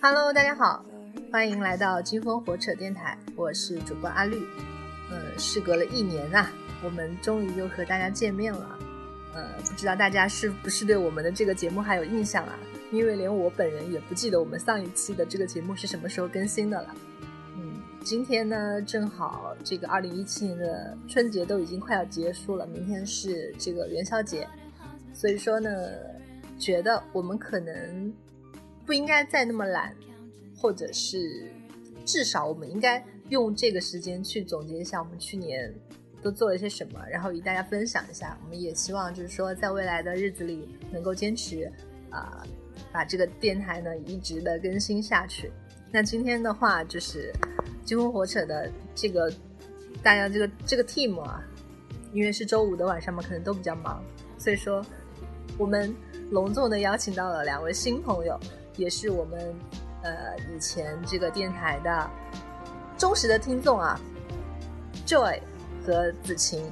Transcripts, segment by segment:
Hello，大家好，欢迎来到金风火扯电台，我是主播阿绿。嗯，事隔了一年啊，我们终于又和大家见面了。呃，不知道大家是不是对我们的这个节目还有印象啊？因为连我本人也不记得我们上一期的这个节目是什么时候更新的了。嗯，今天呢，正好这个二零一七年的春节都已经快要结束了，明天是这个元宵节，所以说呢，觉得我们可能不应该再那么懒，或者是至少我们应该用这个时间去总结一下我们去年。都做了些什么，然后与大家分享一下。我们也希望就是说，在未来的日子里能够坚持，啊，把这个电台呢一直的更新下去。那今天的话，就是金风火扯的这个大家这个这个 team 啊，因为是周五的晚上嘛，可能都比较忙，所以说我们隆重的邀请到了两位新朋友，也是我们呃以前这个电台的忠实的听众啊，Joy。和子晴，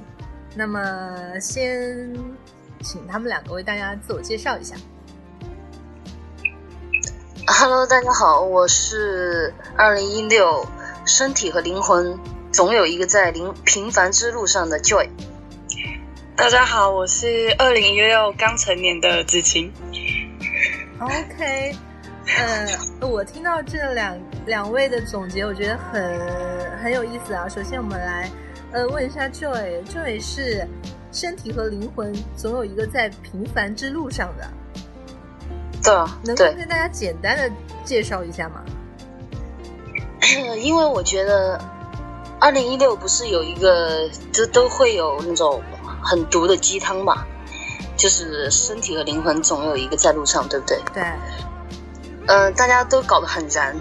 那么先请他们两个为大家自我介绍一下。Hello，大家好，我是二零一六身体和灵魂总有一个在灵平凡之路上的 Joy。大家好，我是二零一六刚成年的子晴。OK，呃，我听到这两两位的总结，我觉得很很有意思啊。首先，我们来。呃，问一下 Joy，Joy 是身体和灵魂总有一个在平凡之路上的，对，能够跟大家简单的介绍一下吗？因为我觉得二零一六不是有一个，这都会有那种很毒的鸡汤嘛，就是身体和灵魂总有一个在路上，对不对？对。嗯，大家都搞得很燃，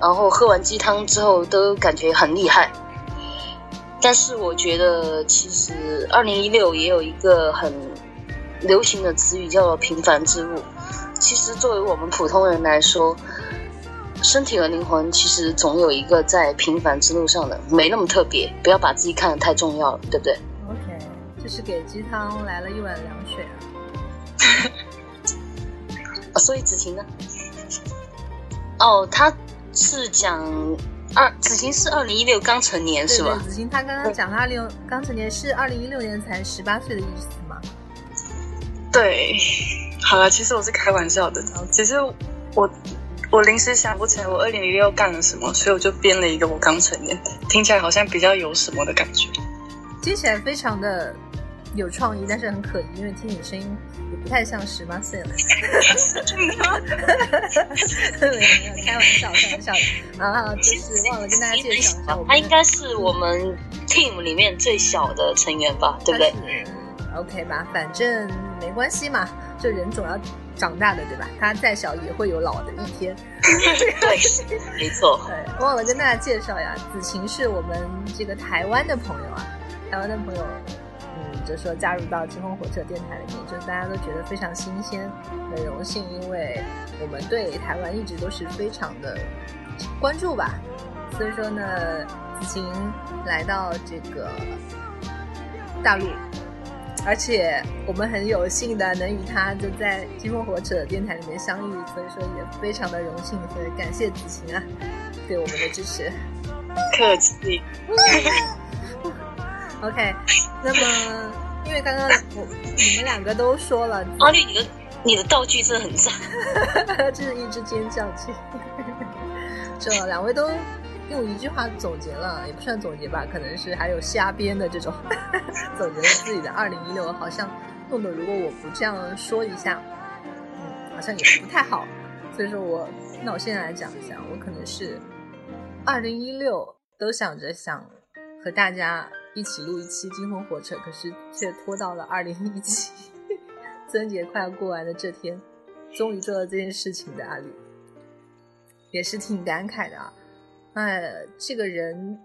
然后喝完鸡汤之后都感觉很厉害。但是我觉得，其实二零一六也有一个很流行的词语叫做“平凡之路”。其实作为我们普通人来说，身体和灵魂其实总有一个在平凡之路上的，没那么特别。不要把自己看得太重要了，对不对？OK，这是给鸡汤来了一碗凉水啊！所以子晴呢？哦，他是讲。二子晴是二零一六刚成年是吧？子晴他刚刚讲他六刚成年是二零一六年才十八岁的意思吗？对，好了，其实我是开玩笑的。只是我我临时想不起来我二零一六干了什么，所以我就编了一个我刚成年，听起来好像比较有什么的感觉，听起来非常的。有创意，但是很可疑，因为听你声音也不太像十八岁了。没有没有开玩笑，开玩笑啊！就是忘了跟大家介绍一下，他应该是我们 team 里面最小的成员吧，对不对？OK 吧，反正没关系嘛，就人总要长大的，对吧？他再小也会有老的一天。对，没错。对，忘了跟大家介绍呀，子晴是我们这个台湾的朋友啊，台湾的朋友。就说加入到金风火车电台里面，就大家都觉得非常新鲜，很荣幸，因为我们对台湾一直都是非常的关注吧。所以说呢，子晴来到这个大陆，而且我们很有幸的能与他就在金风火车电台里面相遇，所以说也非常的荣幸，所以感谢子晴啊，对我们的支持。客气。OK，那么因为刚刚我你们两个都说了，阿 绿，你的你的道具真的很赞，这是一只尖叫鸡。这两位都用一句话总结了，也不算总结吧，可能是还有瞎编的这种总结了自己的二零一六，好像弄得如果我不这样说一下，嗯，好像也不太好。所以说我那我现在来讲一下，我可能是二零一六都想着想和大家。一起录一期《金风火车》，可是却拖到了二零一七，春节快要过完的这天，终于做了这件事情的阿里，也是挺感慨的啊！哎，这个人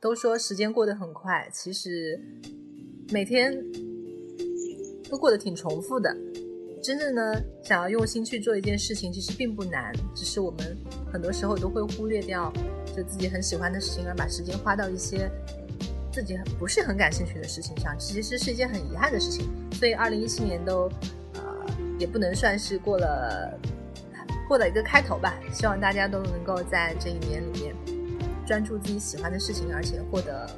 都说时间过得很快，其实每天都过得挺重复的。真正呢，想要用心去做一件事情，其实并不难，只是我们很多时候都会忽略掉，就自己很喜欢的事情，而把时间花到一些。自己不是很感兴趣的事情上，其实是一件很遗憾的事情。所以，二零一七年都，呃，也不能算是过了过了一个开头吧。希望大家都能够在这一年里面专注自己喜欢的事情，而且获得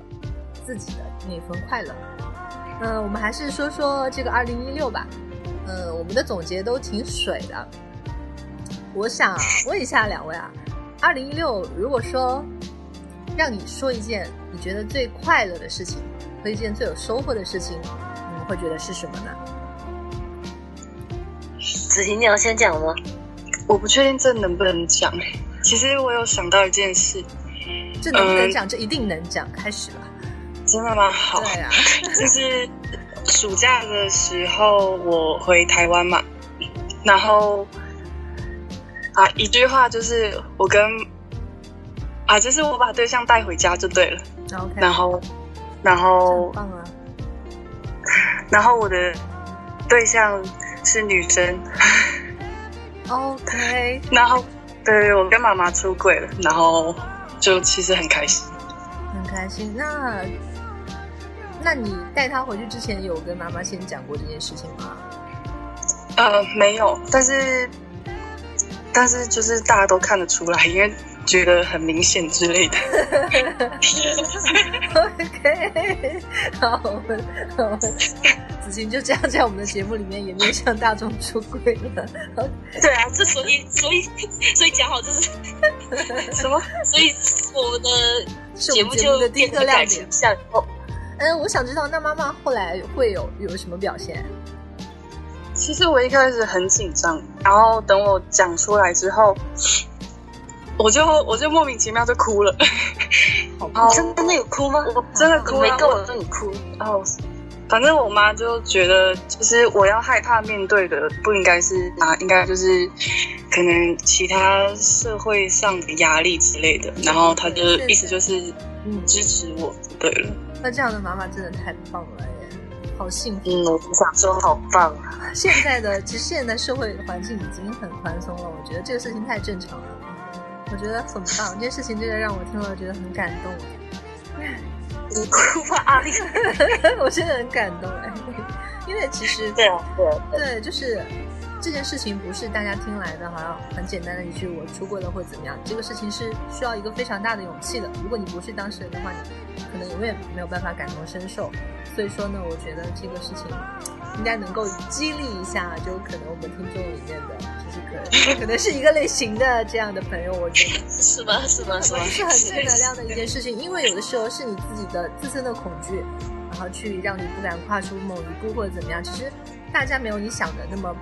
自己的那份快乐。嗯，我们还是说说这个二零一六吧。嗯，我们的总结都挺水的。我想问一下两位啊，二零一六如果说让你说一件你觉得最快乐的事情和一件最有收获的事情，你们会觉得是什么呢？子晴，你要先讲吗？我不确定这能不能讲。其实我有想到一件事，这能不能讲？这一定能讲。开始吧。真的吗？好。对啊。就是暑假的时候，我回台湾嘛，然后啊，一句话就是我跟啊，就是我把对象带回家就对了。然后，然后，棒啊。然后我的对象。是女生，OK。然后，对我跟妈妈出轨了，然后就其实很开心，很开心。那，那你带他回去之前有跟妈妈先讲过这件事情吗？呃，没有，但是，但是就是大家都看得出来，因为。觉得很明显之类的。OK，好，好，子晴就这样在我们的节目里面也面向大众出柜了。对啊，这所以所以所以讲好这是什么？所以我们的节目就第一个亮点。哦，嗯，我想知道，那妈妈后来会有有什么表现？其实我一开始很紧张，然后等我讲出来之后。我就我就莫名其妙就哭了，你真的有哭吗？我真的哭，没跟我说你哭。然后，反正我妈就觉得，就是我要害怕面对的，不应该是啊，应该就是可能其他社会上的压力之类的。然后她就意思就是支持我，对了。那这样的妈妈真的太棒了耶，好幸福。嗯，我想说好棒啊。现在的其实现在社会环境已经很宽松了，我觉得这个事情太正常了。我觉得很棒，这件事情真的让我听了觉得很感动。你哭吧，我真的很感动哎，因为其实对啊，对对，就是这件事情不是大家听来的，好像很简单的一句我出轨了或怎么样，这个事情是需要一个非常大的勇气的。如果你不是当事人的话，你可能永远没有办法感同身受。所以说呢，我觉得这个事情应该能够激励一下，就可能我们听众里面的。就是可能可能是一个类型的这样的朋友，我觉得是吗？是吗？是吗？是很正能量的一件事情，因为有的时候是你自己的自身的恐惧，然后去让你不敢跨出某一步或者怎么样。其实大家没有你想的那么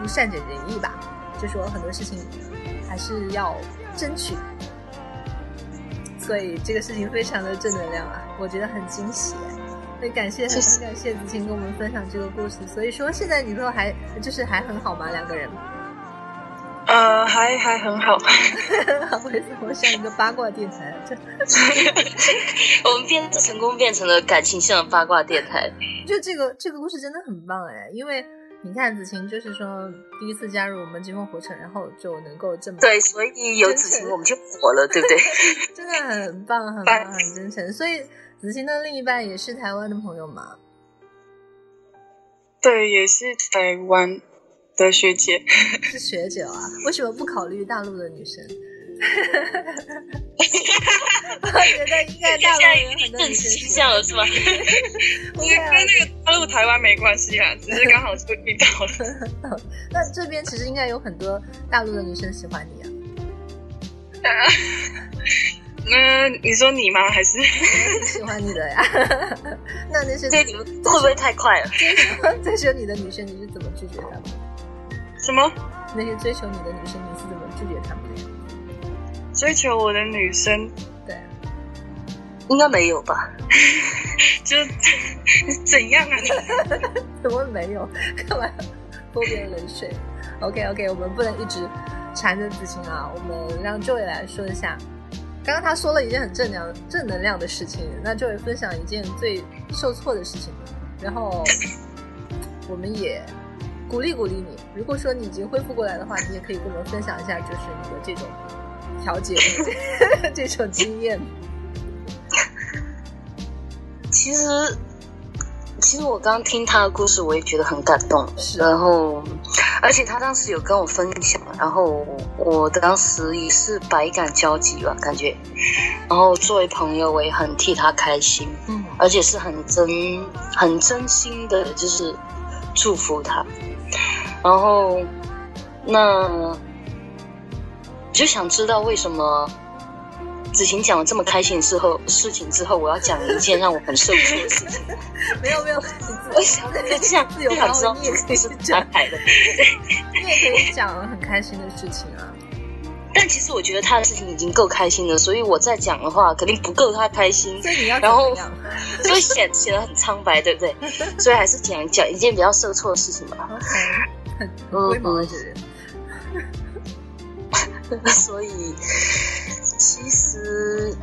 不善解人意吧？就说很多事情还是要争取，所以这个事情非常的正能量啊，我觉得很惊喜。所以感谢很感谢子晴跟我们分享这个故事。所以说现在你说还就是还很好吗？两个人？呃，还还很好。为什么像一个八卦电台？我们变成功变成了感情线的八卦电台。就这个这个故事真的很棒哎，因为你看子晴就是说第一次加入我们金风火城，然后就能够这么对，所以有子晴我们就火了，对不对？真的很棒，很棒，很真诚，所以。子欣的另一半也是台湾的朋友吗？对，也是台湾的学姐。是学姐啊？为什么不考虑大陆的女生？我觉得应该大陆 有很多女生倾向了，是吗？因为跟那个大陆台湾没关系啊，只是刚好就遇到了。那这边其实应该有很多大陆的女生喜欢你啊。那你说你吗？还是喜欢你的呀？那那些对你们会不会太快了？追求 你的女生，你是怎么拒绝他们？什么？那些追求你的女生，你是怎么拒绝他们的？追求我的女生，对，应该没有吧？就怎样啊？怎么没有？干嘛泼别人冷水？OK OK，我们不能一直缠着子晴啊，我们让 Joy 来说一下。刚刚他说了一件很正能正能量的事情，那就会分享一件最受挫的事情，然后 我们也鼓励鼓励你。如果说你已经恢复过来的话，你也可以跟我们分享一下，就是你的这种调节 这种经验。其实其实我刚听他的故事，我也觉得很感动。是然后，而且他当时有跟我分享，然后我当时也是百感交集吧，感觉。然后作为朋友，我也很替他开心，嗯而且是很真、很真心的，就是祝福他。然后，那就想知道为什么子晴讲了这么开心之后事情之后，我要讲一件让我很受挫的事情。没有没有，我想 就这样，自由就想知道发挥，你也可以是讲哪，来的。你也可以讲很开心的事情啊。但其实我觉得他的事情已经够开心了，所以我再讲的话肯定不够他开心，所以你要然后么样所以显显得很苍白，对不对？所以还是讲讲一件比较受挫的事情吧。？OK，很很龟毛的这人。所以其实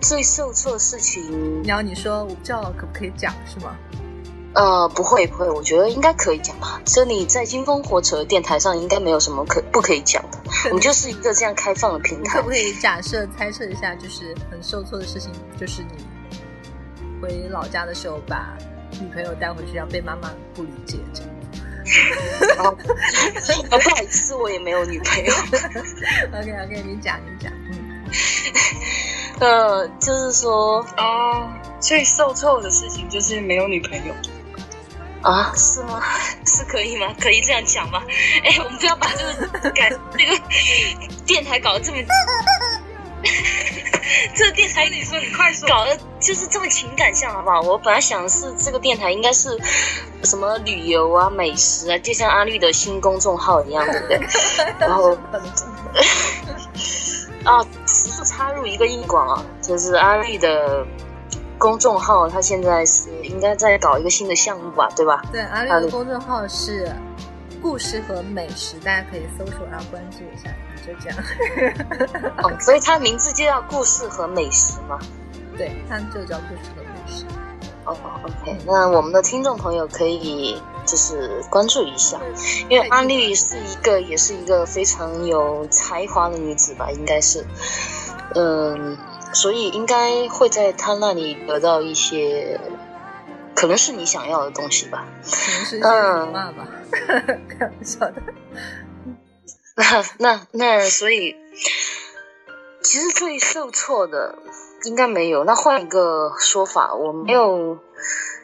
最受挫的事情，然后你说我不知道可不可以讲是吗？呃，不会不会，我觉得应该可以讲吧。这里在金风火扯的电台上，应该没有什么可不可以讲的。我们就是一个这样开放的平台可不。可以假设猜测一下，就是很受挫的事情，就是你回老家的时候把女朋友带回去，然后被妈妈不理解这样。然后，呃不好意思，我也没有女朋友。OK OK，你讲你讲，嗯，呃，就是说哦，所以受挫的事情就是没有女朋友。啊，是吗？是可以吗？可以这样讲吗？哎，我们不要把这个改这个电台搞得这么，这个电台你说，你快说。搞得就是这么情感向，好不好？我本来想的是这个电台应该是什么旅游啊、美食啊，就像阿绿的新公众号一样，对不对？然后 啊，插入一个硬广啊，就是阿绿的公众号，他现在是应该在搞一个新的项目吧，对吧？对，阿绿的公众号是故事和美食，大家可以搜索然后关注一下，就这样。哦，所以它名字就叫故事和美食嘛。对，它就叫故事和美食。哦，OK，那我们的听众朋友可以就是关注一下，因为阿绿是一个也是一个非常有才华的女子吧，应该是，嗯，所以应该会在她那里得到一些，可能是你想要的东西吧。可能是嗯辱骂吧，开玩笑的。那那那，所以其实最受挫的应该没有。那换一个说法，我没有，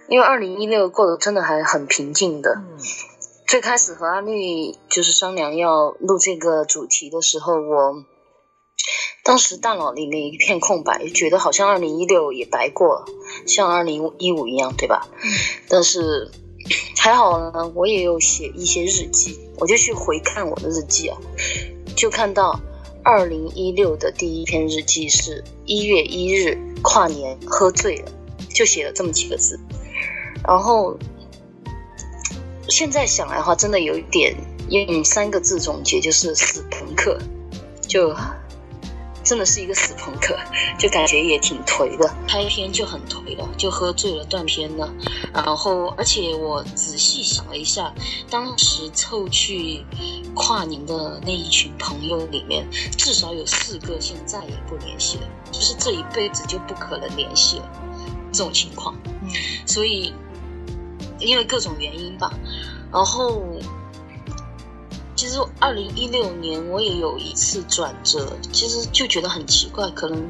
因为二零一六过得真的还很平静的。嗯最开始和阿绿就是商量要录这个主题的时候，我当时大脑里面一片空白，觉得好像二零一六也白过了，像二零一五一样，对吧？嗯但是还好呢，我也有写一些日记，我就去回看我的日记啊，就看到二零一六的第一篇日记是一月一日跨年喝醉了，就写了这么几个字，然后现在想来的话，真的有一点用三个字总结，就是死朋克，就真的是一个死朋克，就感觉也挺颓的。开篇就很颓了，就喝醉了断片了。然后，而且我仔细想了一下，当时凑去跨年的那一群朋友里面，至少有四个现在也不联系了，就是这一辈子就不可能联系了。这种情况，嗯所以因为各种原因吧，然后其实二零一六年我也有一次转折，其实就觉得很奇怪，可能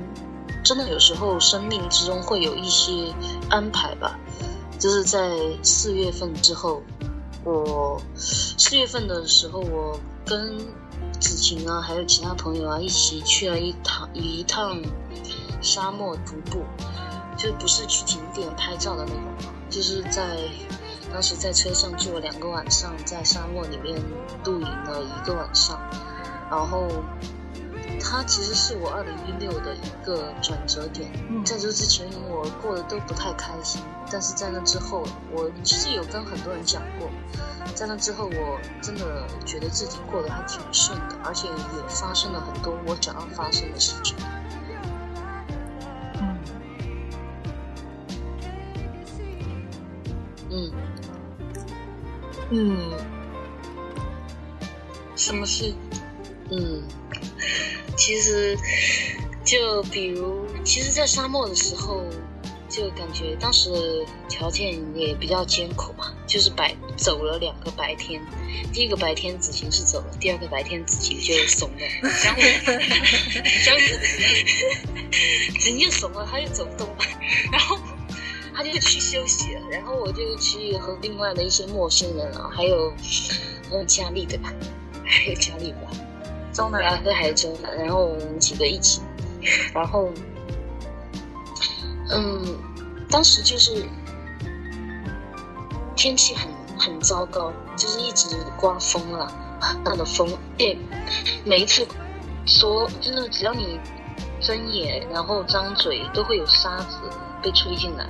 真的有时候生命之中会有一些安排吧，就是在四月份之后，我四月份的时候，我跟子晴啊，还有其他朋友啊，一起去了一趟一趟沙漠徒步，就不是去景点拍照的那种，就是在当时在车上住了两个晚上，在沙漠里面露营了一个晚上，然后它其实是我二零一六的一个转折点。嗯在这之前，我过得都不太开心，但是在那之后，我其实有跟很多人讲过，在那之后，我真的觉得自己过得还挺顺的，而且也发生了很多我想要发生的事情。嗯什么事？嗯，其实就比如，其实，在沙漠的时候，就感觉当时条件也比较艰苦嘛，就是白走了两个白天，第一个白天子晴是走了，第二个白天子晴就怂了，然后江子晴就怂了，他就走不动了，然后他就去休息了，然后我就去和另外的一些陌生人啊，还有还有佳丽对吧？还有佳丽吧，中南啊，对，还有中南，然后我们几个一起，然后。嗯，当时就是天气很很糟糕，就是一直刮风了，很大的风，对，每一次说就是只要你睁眼，然后张嘴，都会有沙子被吹进来，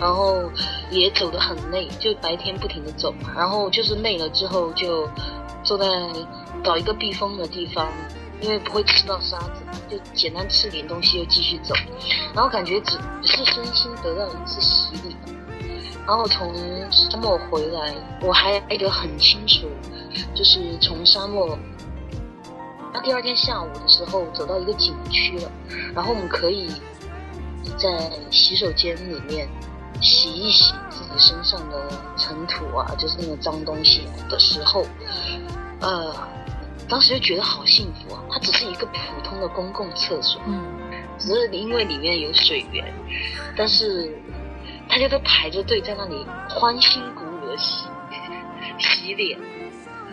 然后也走得很累，就白天不停的走，然后就是累了之后就坐在找一个避风的地方。因为不会吃到沙子，就简单吃点东西又继续走，然后感觉只是身心得到一次洗礼。然后从沙漠回来，我还记得很清楚，就是从沙漠，那第二天下午的时候走到一个景区了，然后我们可以在洗手间里面洗一洗自己身上的尘土啊，就是那个脏东西的时候，呃。当时就觉得好幸福啊！它只是一个普通的公共厕所，嗯，只是因为里面有水源，但是大家都排着队在那里欢欣鼓舞的洗洗脸、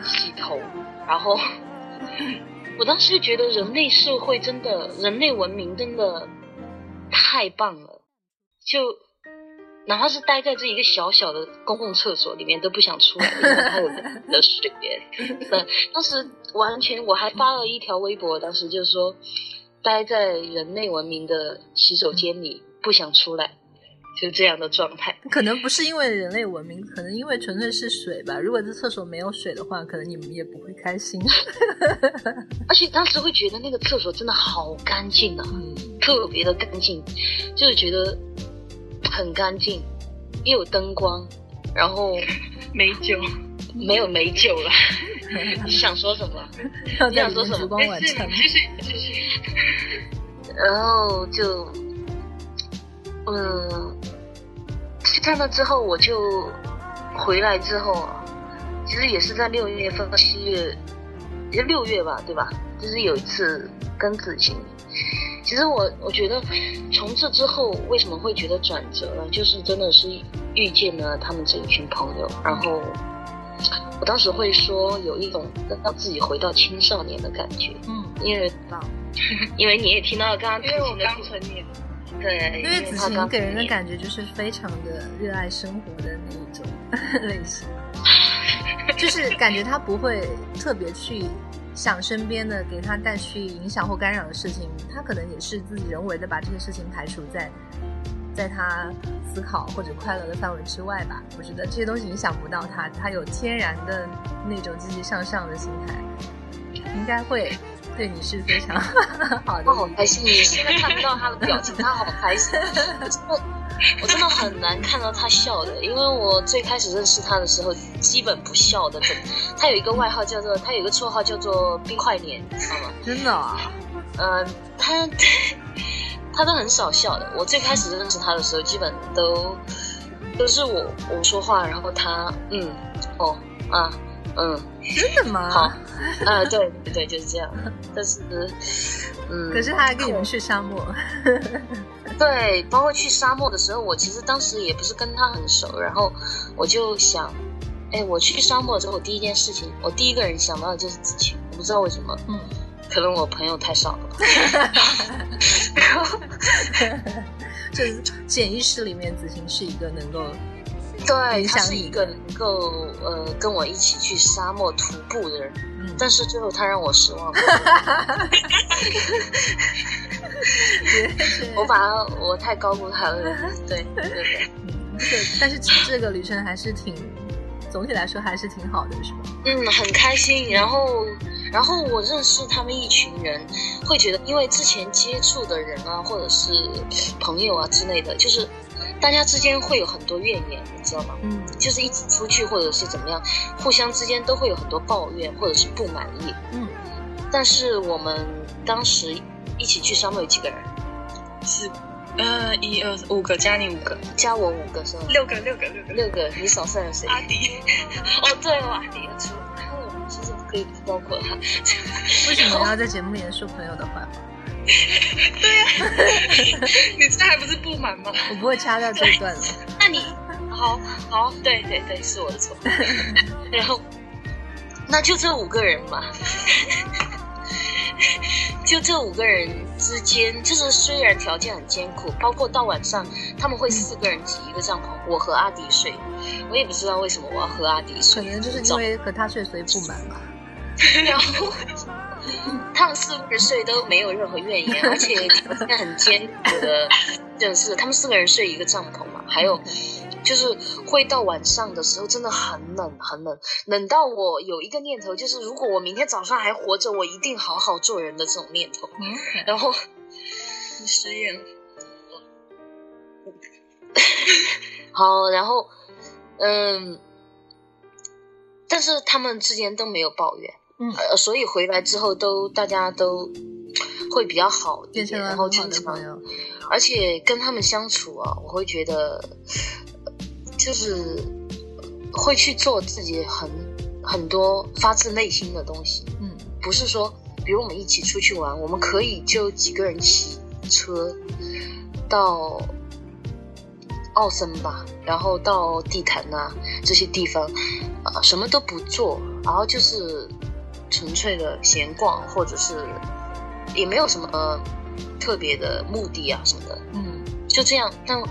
洗头，然后我当时就觉得人类社会真的，人类文明真的太棒了，就。哪怕是待在这一个小小的公共厕所里面都不想出来，然后的水源。当时完全我还发了一条微博，当时就是说，待在人类文明的洗手间里不想出来，就这样的状态。可能不是因为人类文明，可能因为纯粹是水吧。如果这厕所没有水的话，可能你们也不会开心。而且当时会觉得那个厕所真的好干净啊，特别的干净，就是觉得。很干净，又有灯光，然后美酒，没有美酒了。你想说什么？你想说什么？继续继续继续。然后就，嗯，看到之后我就回来之后，其实也是在六月份、七月，也六月吧，对吧？就是有一次跟子晴。其实我我觉得，从这之后为什么会觉得转折了？就是真的是遇见了他们这一群朋友，然后我当时会说有一种让自己回到青少年的感觉。嗯，因为因为你也听到了刚刚，因为我刚成年，对，因为子晴给人的感觉就是非常的热爱生活的那一种 类型，就是感觉他不会特别去。想身边的给他带去影响或干扰的事情，他可能也是自己人为的把这些事情排除在，在他思考或者快乐的范围之外吧。我觉得这些东西影响不到他，他有天然的那种积极向上的心态，应该会对你是非常 好的。他好开心，你现在看不到他的表情，他好开心。我真的很难看到他笑的，因为我最开始认识他的时候，基本不笑的。他有一个外号叫做，他有一个绰号叫做冰块脸，你知道吗？真的啊？嗯，他他 都很少笑的。我最开始认识他的时候，基本都都是我我说话，然后他嗯哦啊嗯，真的吗？好，啊对对就是这样。但是嗯，可是他还跟你们去沙漠。对，包括去沙漠的时候，我其实当时也不是跟他很熟，然后我就想，哎，我去沙漠之后，第一件事情，我第一个人想到的就是子晴，我不知道为什么，嗯，可能我朋友太少了，然后，就是潜意识里面，子晴是一个能够，对，他是一个能够呃跟我一起去沙漠徒步的人，嗯，但是最后他让我失望了。我把他，我太高估他了，对对对。嗯，这但是这个旅程还是挺，总体来说还是挺好的，是吧？嗯，很开心。然后，然后我认识他们一群人，会觉得，因为之前接触的人啊，或者是朋友啊之类的，就是大家之间会有很多怨言，你知道吗？嗯，就是一起出去或者是怎么样，互相之间都会有很多抱怨或者是不满意。嗯，但是我们当时。一起去沙漠有几个人？是呃，一二五个加你五个，加我五个是吗？六个，六个，六个，六个，你少算了谁？阿迪。哦，对哦，阿迪出，我们其实可以不包括他。为什么要在节目里面说朋友的坏话？对呀，你这还不是不满吗？我不会掐掉这一段了。那你，好好，对对对，是我的错。然后，那就这五个人嘛。就这五个人之间，就是虽然条件很艰苦，包括到晚上他们会四个人挤一个帐篷，我和阿迪睡，我也不知道为什么我要和阿迪睡，可能就是因为和他睡所以不满吧。然后他们四个人睡都没有任何怨言，而且条件很艰苦的，真是他们四个人睡一个帐篷嘛，还有。就是会到晚上的时候，真的很冷，很冷，冷到我有一个念头，就是如果我明天早上还活着，我一定好好做人的这种念头。然后你失业了，好，然后嗯，但是他们之间都没有抱怨，嗯，呃，所以回来之后都大家都会比较好一点，然后经常，而且跟他们相处啊，我会觉得。就是会去做自己很很多发自内心的东西，嗯，不是说，比如我们一起出去玩，我们可以就几个人骑车到奥森吧，然后到地坛呐这些地方，啊，什么都不做，然后就是纯粹的闲逛，或者是也没有什么特别的目的啊什么的，嗯，就这样，但。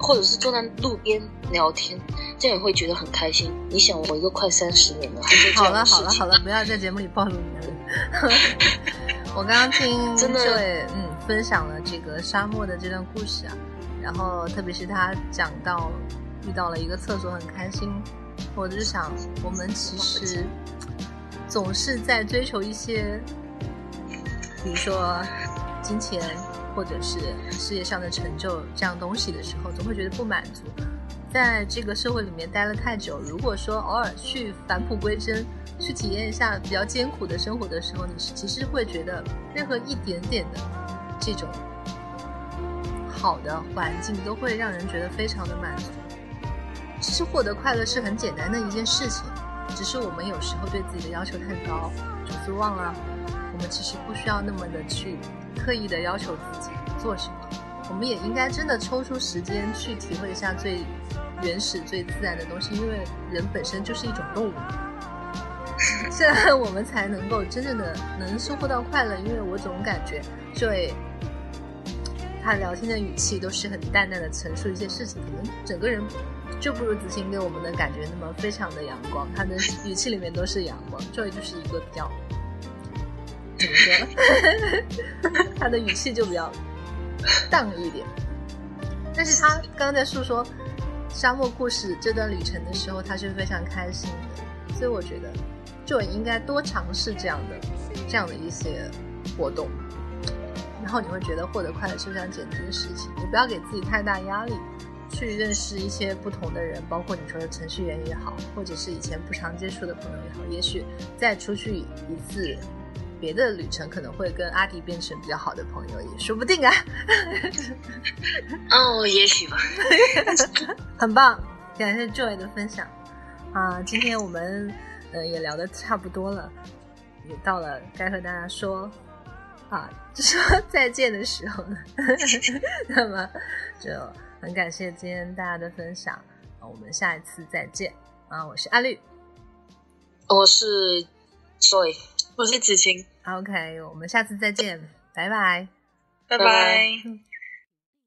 或者是坐在路边聊天，这样也会觉得很开心。你想，我一个快三十年了，好了好了好了，不要在节目里暴露年龄。我刚刚听 这位嗯分享了这个沙漠的这段故事啊，然后特别是他讲到遇到了一个厕所很开心，我就想我们其实总是在追求一些，比如说金钱。或者是事业上的成就这样东西的时候，总会觉得不满足。在这个社会里面待了太久，如果说偶尔去返璞归真，去体验一下比较艰苦的生活的时候，你是其实会觉得任何一点点的这种好的环境都会让人觉得非常的满足。其实获得快乐是很简单的一件事情，只是我们有时候对自己的要求太高，就是忘了我们其实不需要那么的去。刻意的要求自己做什么，我们也应该真的抽出时间去体会一下最原始、最自然的东西，因为人本身就是一种动物，这样我们才能够真正的能收获到快乐。因为我总感觉，这位他聊天的语气都是很淡淡的陈述一些事情，可能整个人就不如子晴给我们的感觉那么非常的阳光，他的 语气里面都是阳光。这位就是一个比较。怎么说？他的语气就比较荡一点，但是他刚刚在诉说沙漠故事这段旅程的时候，他是非常开心的，所以我觉得就应该多尝试这样的这样的一些活动，然后你会觉得获得快乐是非常简单的事情。你不要给自己太大压力，去认识一些不同的人，包括你说的程序员也好，或者是以前不常接触的朋友也好，也许再出去一次。别的旅程可能会跟阿迪变成比较好的朋友，也说不定啊。哦，也许吧。很棒，感谢 Joy 的分享啊！今天我们呃也聊的差不多了，也到了该和大家说啊，就说再见的时候呢。那么就很感谢今天大家的分享啊，我们下一次再见啊！我是阿绿，我是 Joy。我是子晴，OK，我们下次再见，拜拜，拜拜。